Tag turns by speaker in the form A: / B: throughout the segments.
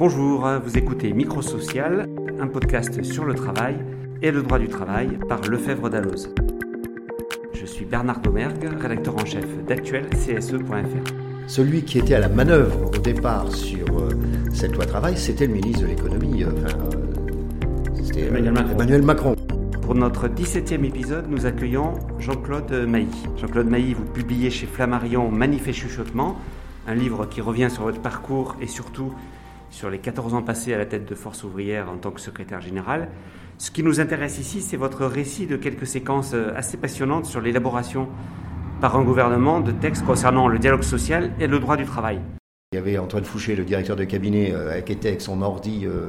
A: Bonjour, vous écoutez Microsocial, un podcast sur le travail et le droit du travail par Lefebvre Dalloz. Je suis Bernard Domergue, rédacteur en chef d'actuel CSE.fr.
B: Celui qui était à la manœuvre au départ sur euh, cette loi travail, c'était le ministre de l'économie, euh, enfin, euh, c'était
A: Emmanuel Macron.
B: Emmanuel Macron.
A: Pour notre 17e épisode, nous accueillons Jean-Claude Mailly. Jean-Claude Mailly, vous publiez chez Flammarion Manifeste Chuchotement, un livre qui revient sur votre parcours et surtout sur les 14 ans passés à la tête de Force ouvrière en tant que secrétaire général. Ce qui nous intéresse ici, c'est votre récit de quelques séquences euh, assez passionnantes sur l'élaboration par un gouvernement de textes concernant le dialogue social et le droit du travail.
B: Il y avait Antoine Fouché, le directeur de cabinet, euh, qui était avec son ordi euh,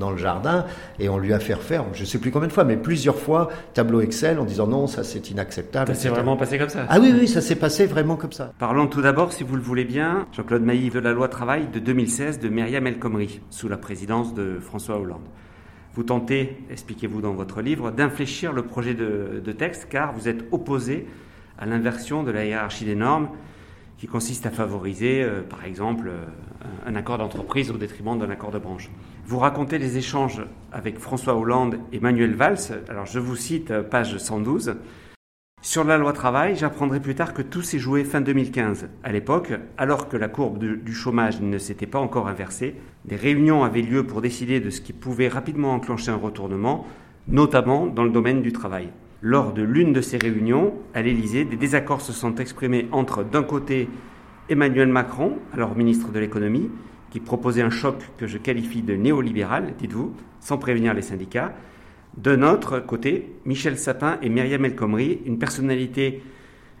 B: dans le jardin, et on lui a fait refaire, je ne sais plus combien de fois, mais plusieurs fois, tableau Excel en disant non, ça c'est inacceptable.
A: Ça s'est vraiment passé comme ça
B: Ah oui, oui, ça s'est passé vraiment comme ça.
A: Parlons tout d'abord, si vous le voulez bien, Jean-Claude Mailly de la loi travail de 2016 de Myriam El Khomri, sous la présidence de François Hollande. Vous tentez, expliquez-vous dans votre livre, d'infléchir le projet de, de texte car vous êtes opposé à l'inversion de la hiérarchie des normes qui consiste à favoriser, euh, par exemple, euh, un accord d'entreprise au détriment d'un accord de branche. Vous racontez les échanges avec François Hollande et Manuel Valls. Alors je vous cite euh, page 112. Sur la loi travail, j'apprendrai plus tard que tout s'est joué fin 2015. À l'époque, alors que la courbe du chômage ne s'était pas encore inversée, des réunions avaient lieu pour décider de ce qui pouvait rapidement enclencher un retournement, notamment dans le domaine du travail. Lors de l'une de ces réunions, à l'Élysée, des désaccords se sont exprimés entre, d'un côté, Emmanuel Macron, alors ministre de l'économie, qui proposait un choc que je qualifie de néolibéral, dites-vous, sans prévenir les syndicats. D'un autre côté, Michel Sapin et Myriam El Khomri, une personnalité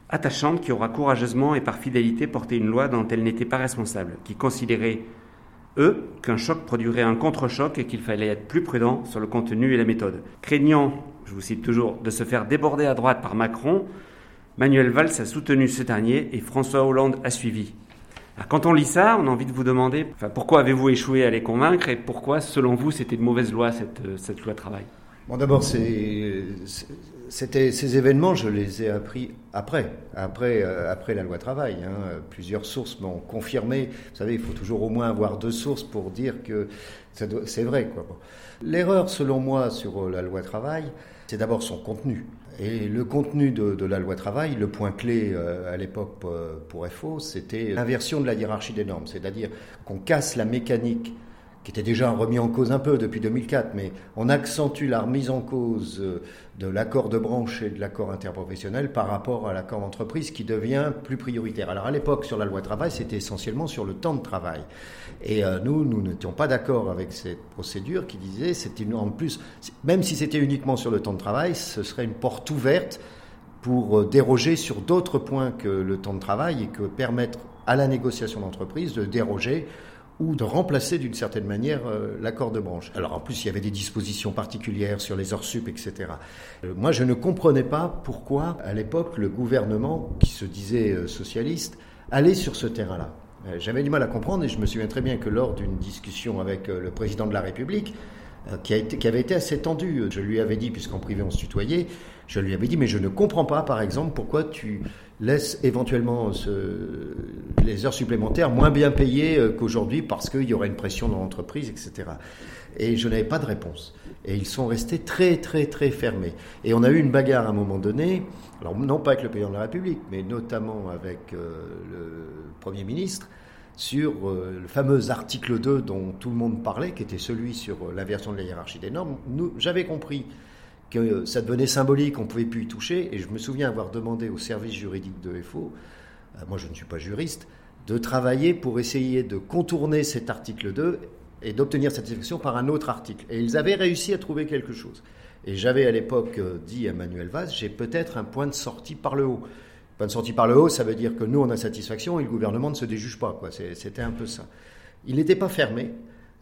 A: attachante qui aura courageusement et par fidélité porté une loi dont elle n'était pas responsable, qui considérait, eux, qu'un choc produirait un contre-choc et qu'il fallait être plus prudent sur le contenu et la méthode. Craignant, je vous cite toujours, de se faire déborder à droite par Macron, Manuel Valls a soutenu ce dernier et François Hollande a suivi. Alors, quand on lit ça, on a envie de vous demander pourquoi avez-vous échoué à les convaincre et pourquoi, selon vous, c'était une mauvaise loi, cette, euh, cette loi travail?
B: Bon, d'abord, ces événements, je les ai appris après, après, euh, après la loi travail. hein. Plusieurs sources m'ont confirmé. Vous savez, il faut toujours au moins avoir deux sources pour dire que c'est vrai. L'erreur, selon moi, sur euh, la loi travail, c'est d'abord son contenu. Et le contenu de, la loi travail, le point clé euh, à l'époque euh, pour FO, c'était l'inversion de la hiérarchie des normes, c'est-à-dire qu'on casse la mécanique qui était déjà remis en cause un peu depuis 2004, mais on accentue la remise en cause euh, de l'accord de branche et de l'accord interprofessionnel par rapport à l'accord d'entreprise qui devient plus prioritaire. Alors à l'époque, sur la loi travail, c'était essentiellement sur le temps de travail. Et euh, nous, nous n'étions pas d'accord avec cette procédure qui disait, une, en plus, même si c'était uniquement sur le temps de travail, ce serait une porte ouverte pour euh, déroger sur d'autres points que le temps de travail et que permettre à la négociation d'entreprise de déroger ou de remplacer d'une certaine manière euh, l'accord de branche. Alors en plus, il y avait des dispositions particulières sur les heures sup, etc. Euh, moi, je ne comprenais pas pourquoi, à l'époque, le gouvernement, qui se disait euh, socialiste, allait sur ce terrain-là. J'avais du mal à comprendre et je me souviens très bien que lors d'une discussion avec le président de la République, qui, avait été assez tendue, je lui avais dit, puisqu'en privé on se tutoyait, je lui avais dit, mais je ne comprends pas, par exemple, pourquoi tu laisses éventuellement ce- les heures supplémentaires moins bien payées euh, qu'aujourd'hui parce qu'il y aurait une pression dans l'entreprise, etc. Et je n'avais pas de réponse. Et ils sont restés très, très, très fermés. Et on a eu une bagarre à un moment donné, alors non pas avec le président de la République, mais notamment avec euh, le Premier ministre, sur euh, le fameux article 2 dont tout le monde parlait, qui était celui sur euh, l'inversion de la hiérarchie des normes. J'avais compris que ça devenait symbolique, on ne pouvait plus y toucher, et je me souviens avoir demandé au service juridique de FO, euh, moi je ne suis pas juriste, de travailler pour essayer de contourner cet article 2 et d'obtenir satisfaction par un autre article. Et ils avaient réussi à trouver quelque chose. Et j'avais à l'époque euh, dit à Manuel Valls, j'ai peut-être un point de sortie par le haut. Point de sortie par le haut, ça veut dire que nous, on a satisfaction et le gouvernement ne se déjuge pas. C'était un peu ça. Il n'était pas fermé,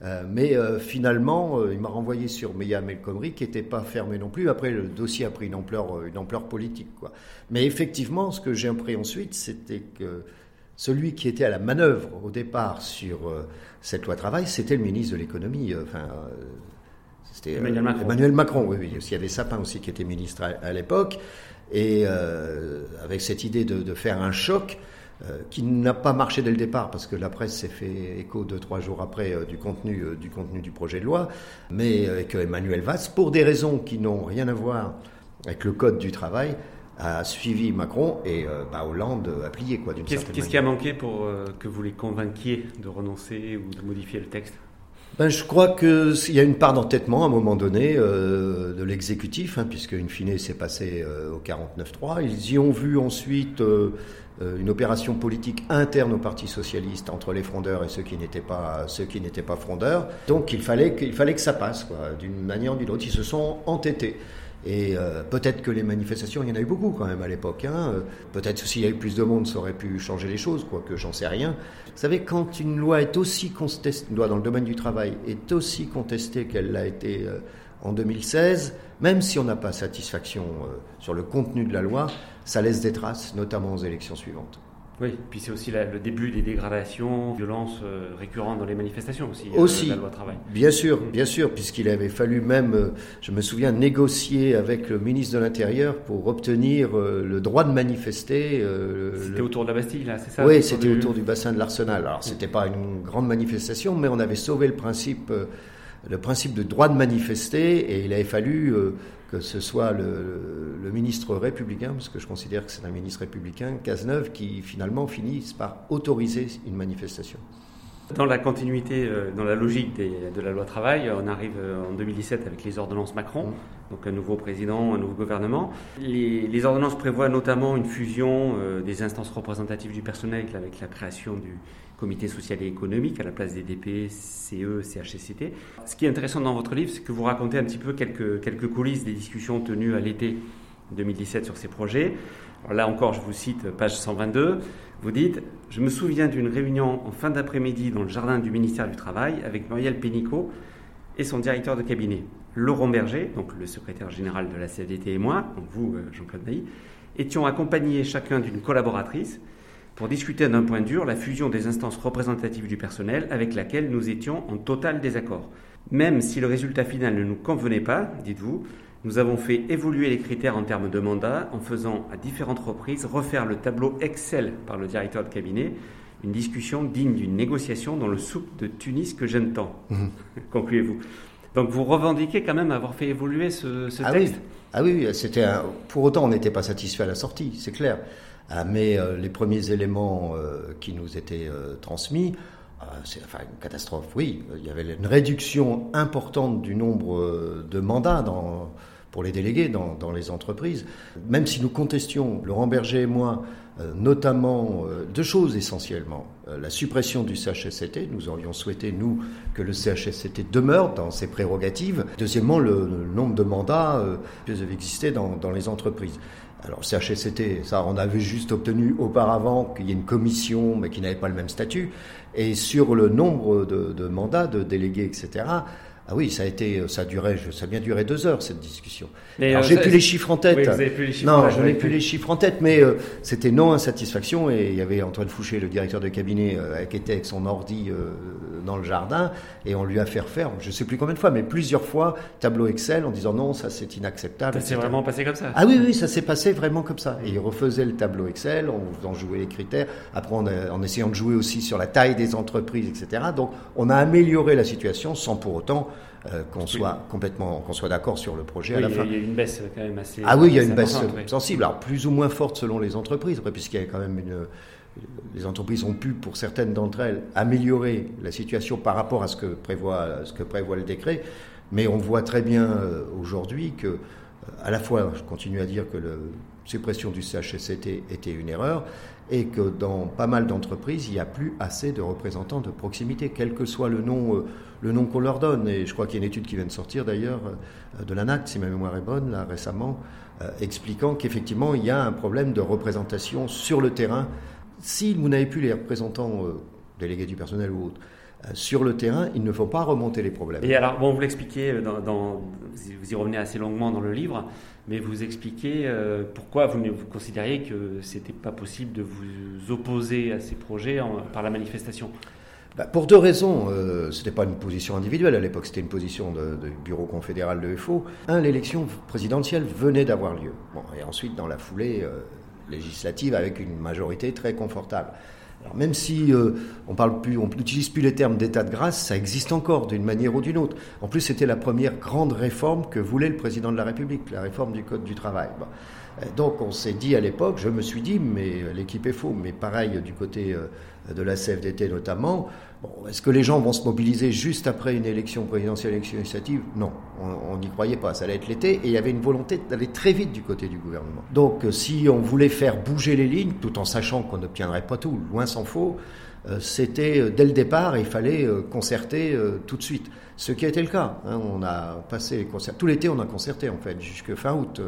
B: euh, mais euh, finalement, euh, il m'a renvoyé sur Myriam El Khomri, qui n'était pas fermé non plus. Après, le dossier a pris une ampleur, une ampleur politique. Quoi. Mais effectivement, ce que j'ai appris ensuite, c'était que celui qui était à la manœuvre au départ sur cette loi travail, c'était le ministre de l'économie. Enfin, c'était
A: Emmanuel Macron.
B: Emmanuel Macron, oui, oui. Il y avait Sapin aussi qui était ministre à, à l'époque. Et avec cette idée de, de faire un choc, qui n'a pas marché dès le départ parce que la presse s'est fait écho deux trois jours après du contenu du contenu du projet de loi, mais avec Emmanuel Valls pour des raisons qui n'ont rien à voir avec le code du travail a suivi Macron et bah, Hollande a plié quoi d'une
A: certaine Qu'est-ce qui a manqué pour que vous les convainquiez de renoncer ou de modifier le texte?
B: Ben, je crois qu'il y a une part d'entêtement à un moment donné euh, de l'exécutif, hein, puisque in fine c'est passé euh, au 49-3. Ils y ont vu ensuite euh, une opération politique interne au Parti socialiste entre les frondeurs et ceux qui n'étaient pas ceux qui n'étaient pas frondeurs. Donc il fallait qu'il fallait que ça passe, d'une manière ou d'une autre. Ils se sont entêtés. Et euh, peut-être que les manifestations, il y en a eu beaucoup quand même à l'époque. Hein. Euh, peut-être s'il y a eu plus de monde, ça aurait pu changer les choses, quoique j'en sais rien. Vous savez, quand une loi est aussi contestée, une loi dans le domaine du travail est aussi contestée qu'elle l'a été euh, en 2016, même si on n'a pas satisfaction sur le contenu de la loi, ça laisse des traces, notamment aux élections suivantes.
A: Oui, puis c'est aussi le début des dégradations, violences euh, récurrentes dans les manifestations aussi.
B: Euh, aussi, la loi travail. bien sûr, bien sûr, puisqu'il avait fallu même, euh, je me souviens, négocier avec le ministre de l'Intérieur pour obtenir le droit de manifester.
A: c'était autour de la Bastille, là, c'est ça
B: Oui, c'était autour du bassin de l'Arsenal. Alors, c'était pas une grande manifestation, mais on avait sauvé le principe, le principe de droit de manifester, et il avait fallu que ce soit le, ministre républicain, parce que je considère que c'est un ministre républicain, Cazeneuve, qui finalement finisse par autoriser une manifestation.
A: Dans la continuité, euh, dans la logique de la loi travail, on arrive euh, en 2017 avec les ordonnances Macron, mmh. donc un nouveau président, un nouveau gouvernement. Les, ordonnances prévoient notamment une fusion euh, des instances représentatives du personnel avec la création du comité social et économique à la place des DP, CE, CHCCT. Ce qui est intéressant dans votre livre, c'est que vous racontez un petit peu quelques, quelques coulisses des discussions tenues à l'été 2017 sur ces projets. Là encore, je vous cite page 122. Vous dites Je me souviens d'une réunion en fin d'après-midi dans le jardin du ministère du Travail avec Muriel Pénicaud et son directeur de cabinet, Laurent Berger, donc le secrétaire général de la CFDT et moi, donc vous, euh, Jean-Claude Bailly, étions accompagnés chacun d'une collaboratrice pour discuter d'un point dur la fusion des instances représentatives du personnel avec laquelle nous étions en total désaccord. Même si le résultat final ne nous convenait pas, dites-vous, nous avons fait évoluer les critères en termes de mandat en faisant à différentes reprises refaire le tableau Excel par le directeur de cabinet, une discussion digne d'une négociation dans le soupe de Tunis que j'aime tant. Mmh. Concluez-vous. Donc vous revendiquez quand même avoir fait évoluer ce,
B: ah
A: texte?
B: Oui. Ah oui, c'était pour autant on n'était pas satisfait à la sortie, c'est clair. Ah, mais euh, les premiers éléments euh, qui nous étaient euh, transmis, c'est enfin, une catastrophe, oui. Il y avait une réduction importante du nombre de mandats dans, pour les délégués dans, les entreprises. Même si nous contestions, Laurent Berger et moi, notamment deux choses essentiellement. la suppression du CHSCT, nous aurions souhaité, nous, que le CHSCT demeure dans ses prérogatives. Deuxièmement, le, nombre de mandats qui devaient exister dans, les entreprises. Alors CHSCT, ça on avait juste obtenu auparavant qu'il y ait une commission mais qui n'avait pas le même statut. Et sur le nombre de mandats, de délégués, etc., ah oui, ça a été, ça a duré, ça a bien duré deux heures cette discussion. Alors j'ai plus les chiffres en tête. non, je n'ai plus les chiffres en tête, mais euh, c'était non insatisfaction et il y avait Antoine Fouché, le directeur de cabinet, euh, qui était avec son ordi euh, dans le jardin et on lui a fait refaire, je ne sais plus combien de fois, mais plusieurs fois tableau Excel en disant non, ça c'est inacceptable.
A: Ça s'est vraiment passé comme ça?
B: Ah oui, oui, ça s'est passé vraiment comme ça. Et il refaisait le tableau Excel en faisant jouer les critères, après en essayant de jouer aussi sur la taille des entreprises, etc. Donc on a amélioré la situation sans pour autant euh, qu'on soit complètement, qu'on soit d'accord sur le projet à la fin.
A: Il y a une baisse quand même assez.
B: Ah oui, il y a une baisse sensible, alors plus ou moins forte selon les entreprises, puisqu'il y a quand même une. Les entreprises ont pu, pour certaines d'entre elles, améliorer la situation par rapport à ce que prévoit, ce que prévoit le décret. Mais on voit très bien euh, aujourd'hui que, euh, à la fois, je continue à dire que la suppression du CHSCT était une erreur, et que dans pas mal d'entreprises, il n'y a plus assez de représentants de proximité, quel que soit le nom, euh, le nom qu'on leur donne. Et je crois qu'il y a une étude qui vient de sortir d'ailleurs euh, de l'ANACT, si ma mémoire est bonne, là récemment, euh, expliquant qu'effectivement il y a un problème de représentation sur le terrain. Si vous n'avez plus les représentants délégués du personnel ou autres, sur le terrain, il ne faut pas remonter les problèmes.
A: Et alors, bon, vous l'expliquez, dans, vous y revenez assez longuement dans le livre, mais vous expliquez euh, pourquoi vous, vous considériez que c'était pas possible de vous opposer à ces projets par la manifestation?
B: Bah, pour deux raisons. Euh, ce n'était pas une position individuelle à l'époque, c'était une position du bureau confédéral de FO. Un, l'élection présidentielle venait d'avoir lieu. Bon, et ensuite, dans la foulée, euh, législatives avec une majorité très confortable. Même si euh, on parle plus, on n'utilise plus les termes d'état de grâce, ça existe encore d'une manière ou d'une autre. En plus, c'était la première grande réforme que voulait le président de la République, la réforme du code du travail. Donc on s'est dit à l'époque, je me suis dit, mais l'équipe est faux, mais pareil du côté euh, de la CFDT notamment, est-ce que les gens vont se mobiliser juste après une élection présidentielle, élection législative? Non, on n'y croyait pas. Ça allait être l'été et il y avait une volonté d'aller très vite du côté du gouvernement. Donc, euh, si on voulait faire bouger les lignes, tout en sachant qu'on n'obtiendrait pas tout, loin s'en faut, c'était euh, dès le départ, il fallait concerter tout de suite. Ce qui a été le cas. Hein. on a passé. Tout l'été, on a concerté, en fait, jusque fin août.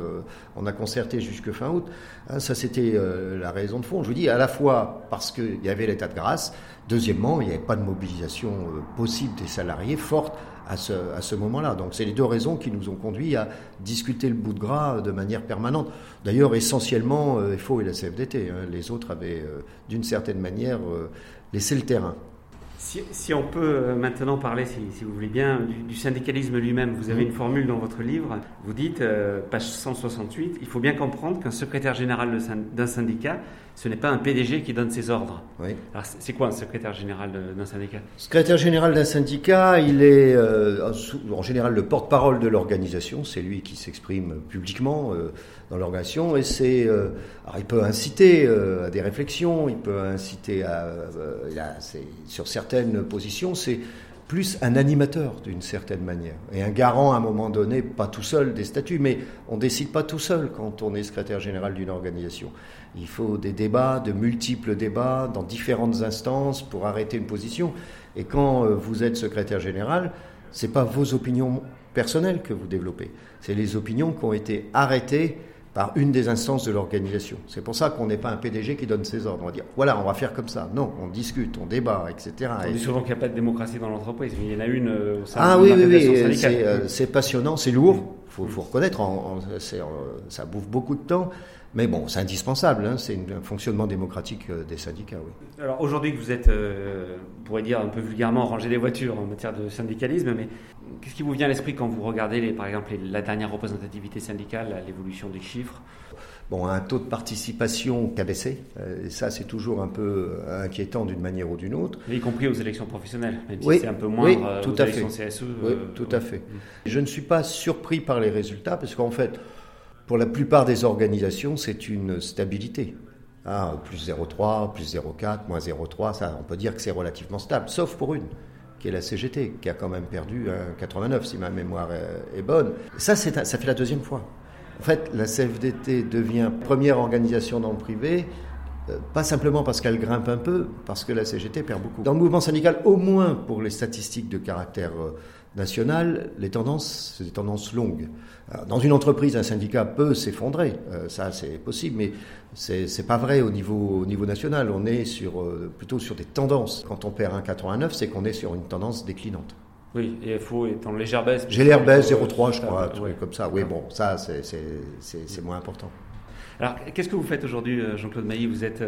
B: on a concerté jusque fin août. Hein. ça, c'était la raison de fond. Je vous dis, à la fois parce qu'il y avait l'état de grâce, Deuxièmement, il n'y avait pas de mobilisation euh, possible des salariés forte à ce, à ce moment-là. Donc c'est les deux raisons qui nous ont conduit à discuter le bout de gras de manière permanente. D'ailleurs, essentiellement, euh, FO et la CFDT. Hein. les autres avaient, euh, d'une certaine manière, laissé le terrain.
A: Si, on peut euh, maintenant parler, si, vous voulez bien, du, syndicalisme lui-même, vous avez une formule dans votre livre, vous dites, euh, page 168, il faut bien comprendre qu'un secrétaire général d'un syndicat, ce n'est pas un PDG qui donne ses ordres. Oui. Alors c'est quoi un secrétaire général d'un syndicat?
B: Secrétaire général d'un syndicat, il est euh, en général le porte-parole de l'organisation, c'est lui qui s'exprime publiquement dans l'organisation et c'est euh, il peut inciter euh, à des réflexions, il peut inciter à, euh, sur certaines positions, c'est plus un animateur d'une certaine manière et un garant à un moment donné, pas tout seul des statuts, mais on décide pas tout seul quand on est secrétaire général d'une organisation. Il faut des débats, de multiples débats dans différentes instances pour arrêter une position. Et quand vous êtes secrétaire général, c'est pas vos opinions personnelles que vous développez, c'est les opinions qui ont été arrêtées par une des instances de l'organisation. C'est pour ça qu'on n'est pas un PDG qui donne ses ordres. On va dire, voilà, on va faire comme ça. Non, on discute, on débat, etc.
A: On dit souvent qu'il n'y a pas de démocratie dans l'entreprise, mais il y en a une euh, au sein
B: ah, oui, oui, oui, euh, c'est passionnant, c'est lourd, il faut, faut, reconnaître, ça bouffe beaucoup de temps. Mais bon, c'est indispensable, hein, c'est un fonctionnement démocratique euh, des syndicats. Oui.
A: Alors aujourd'hui que vous êtes, on pourrait dire un peu vulgairement, rangé des voitures en matière de syndicalisme, mais Qu'est-ce qui vous vient à l'esprit quand vous regardez, les, par exemple, la dernière représentativité syndicale, l'évolution des chiffres?
B: Bon, un taux de participation qui a baissé, euh, et ça c'est toujours un peu euh, inquiétant d'une manière ou d'une autre.
A: y compris aux élections professionnelles, même si c'est un peu moins oui,
B: tout
A: aux
B: à
A: élections
B: fait.
A: CSE.
B: Oui, euh, tout à fait. Je ne suis pas surpris par les résultats, parce qu'en fait, pour la plupart des organisations, c'est une stabilité. Ah, plus 0,3, plus 0,4, moins 0,3, ça, on peut dire que c'est relativement stable, sauf pour une qui est la CGT, qui a quand même perdu 89, si ma mémoire est bonne. Ça, ça fait la deuxième fois. En fait, la CFDT devient première organisation dans le privé, euh, pas simplement parce qu'elle grimpe un peu, parce que la CGT perd beaucoup. Dans le mouvement syndical, au moins pour les statistiques de caractère euh, national, les tendances, c'est des tendances longues. Dans une entreprise, un syndicat peut s'effondrer, euh, ça c'est possible, mais c'est pas vrai au niveau, au niveau national. On est sur, euh, plutôt sur des tendances. Quand on perd 1,89, c'est qu'on est sur une tendance déclinante.
A: Oui, et FO est en légère baisse.
B: J'ai l'air baisse, 0,3 je crois, comme ça. Oui, bon, ça c'est moins important.
A: Alors, qu'est-ce que vous faites aujourd'hui, euh, Jean-Claude Mailly? Vous êtes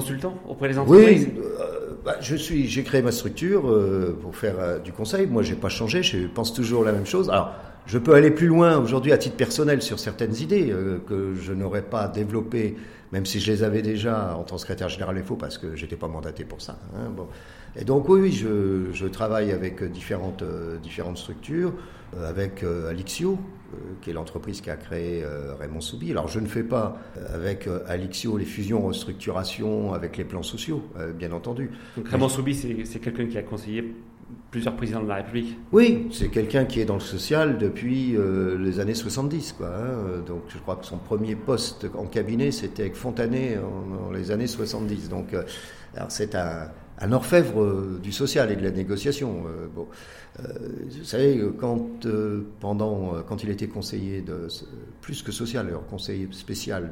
A: consultant auprès des entreprises
B: Oui, bah, je suis, j'ai créé ma structure pour faire du conseil. Moi, j'ai pas changé, je pense toujours la même chose. Alors, je peux aller plus loin aujourd'hui à titre personnel sur certaines idées euh, que je n'aurais pas développées, même si je les avais déjà en tant que secrétaire général FO, parce que j'étais pas mandaté pour ça. Hein, bon. Et donc oui, je, je, travaille avec différentes, euh, différentes structures, euh, avec Alixio, qui est l'entreprise qui a créé Raymond Soubi. Alors je ne fais pas avec Alixio les fusions, restructurations avec les plans sociaux, bien entendu.
A: Donc Raymond Soubi, c'est quelqu'un qui a conseillé plusieurs présidents de la République.
B: Oui, c'est quelqu'un qui est dans le social depuis euh, les années 70. Quoi, hein. Donc je crois que son premier poste en cabinet, c'était avec Fontanet en, les années 70. Donc euh, c'est un, un, orfèvre euh, du social et de la négociation. bon. vous savez, quand, pendant, quand il était conseiller, plus que social, alors conseiller spécial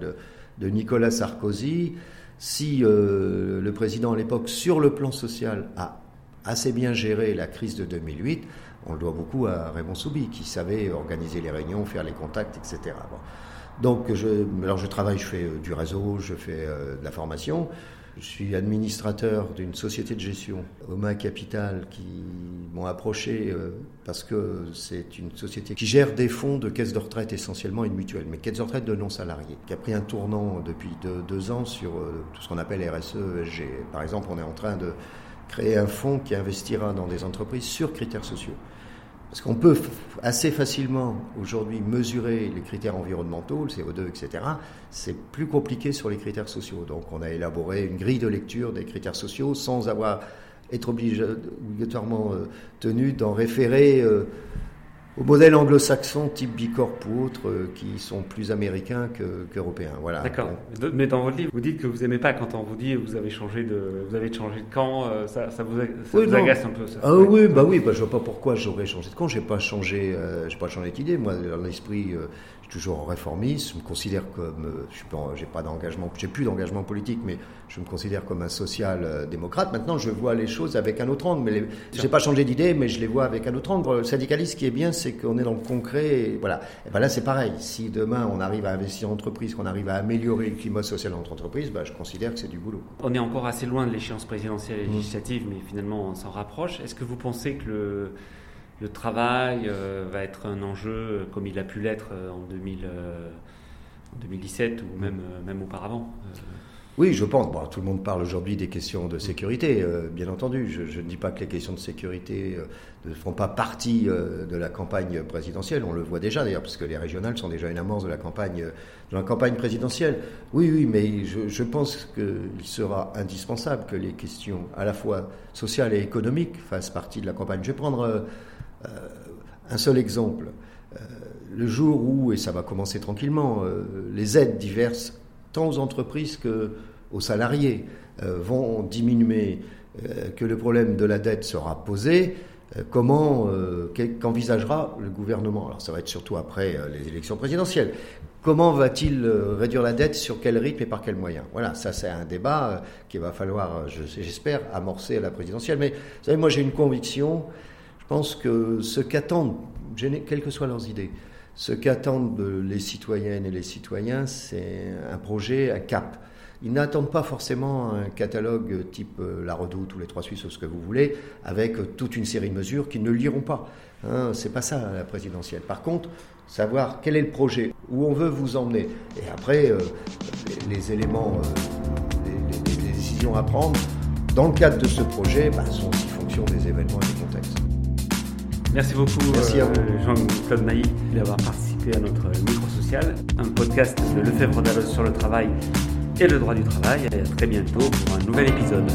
B: de, Nicolas Sarkozy, si le président à l'époque, sur le plan social, a assez bien géré la crise de 2008, on le doit beaucoup à Raymond Soubi, qui savait organiser les réunions, faire les contacts, etc. Donc, je, alors je travaille, je fais euh, du réseau, je fais euh, de la formation. Je suis administrateur d'une société de gestion, Oma Capital, qui m'ont approché euh, parce que c'est une société qui gère des fonds de caisses de retraite essentiellement une mutuelle, mais caisses de retraite de non-salariés, qui a pris un tournant depuis deux, ans sur euh, tout ce qu'on appelle RSE, ESG. Par exemple, on est en train de créer un fonds qui investira dans des entreprises sur critères sociaux. Parce qu'on peut assez facilement aujourd'hui mesurer les critères environnementaux, le CO2, etc. C'est plus compliqué sur les critères sociaux. Donc on a élaboré une grille de lecture des critères sociaux sans avoir être obligatoirement euh, tenu d'en référer euh, au modèle anglo-saxon type Bicorp ou autres euh, qui sont plus américains qu'européens. voilà.
A: D'accord. Mais dans votre livre, vous dites que vous n'aimez pas quand on vous dit vous avez changé de, vous avez changé de camp. Euh, ça, ça vous, ça agace un peu ça.
B: Ah oui, bah oui, bah, je vois pas pourquoi j'aurais changé de camp. J'ai pas changé, euh, j'ai pas changé d'idée. Moi, dans l'esprit, toujours réformiste. Je me considère comme, euh, je j'ai pas d'engagement, j'ai plus d'engagement politique, mais je me considère comme un social-démocrate. Maintenant, je vois les choses avec un autre angle. Mais je j'ai pas changé d'idée, mais je les vois avec un autre angle. Le syndicaliste, ce qui est bien, c'est qu'on est dans le concret. voilà. Et ben là, c'est pareil. Si demain on arrive à investir en entreprise, qu'on arrive à améliorer le climat social entre entreprises, ben, je considère que c'est du boulot.
A: On est encore assez loin de l'échéance présidentielle et mmh. législative, mais finalement, on s'en rapproche. Est-ce que vous pensez que le le travail euh, va être un enjeu euh, comme il a pu l'être euh, en, 2017 ou même, même auparavant.
B: Oui, je pense. Tout le monde parle aujourd'hui des questions de sécurité, bien entendu. Je, ne dis pas que les questions de sécurité ne font pas partie de la campagne présidentielle. On le voit déjà d'ailleurs, parce que les régionales sont déjà une amorce de la campagne, de la campagne présidentielle. Oui, oui, mais je, je pense qu'il sera indispensable que les questions à la fois sociales et économiques fassent partie de la campagne. Je vais prendre un seul exemple. Euh, le jour où, et ça va commencer tranquillement, euh, les aides diverses, tant aux entreprises qu'aux salariés, vont diminuer, que le problème de la dette sera posé, comment, qu'envisagera le gouvernement? Alors ça va être surtout après les élections présidentielles. Comment va-t-il réduire la dette Sur quel rythme et par quels moyens Voilà, ça c'est un débat qu'il va falloir, j'espère, amorcer à la présidentielle. Mais vous savez, moi j'ai une conviction, je pense que ce qu'attendent, quelles que soient leurs idées, ce qu'attendent les citoyennes et les citoyens, c'est un projet, un cap. Ils n'attendent pas forcément un catalogue type euh, La Redoute ou Les Trois Suisses ou ce que vous voulez, avec toute une série de mesures qu'ils ne liront pas. Hein, c'est pas ça la présidentielle. Par contre, savoir quel est le projet, où on veut vous emmener. Et après, euh, les, éléments, euh, les, décisions à prendre, dans le cadre de ce projet, bah, sont aussi fonction des événements et des contextes.
A: Merci beaucoup
B: euh,
A: Jean-Claude Mailly d'avoir participé à notre micro social, un podcast de Lefebvre d'Allos sur le travail et le droit du travail. Et à très bientôt pour un nouvel épisode.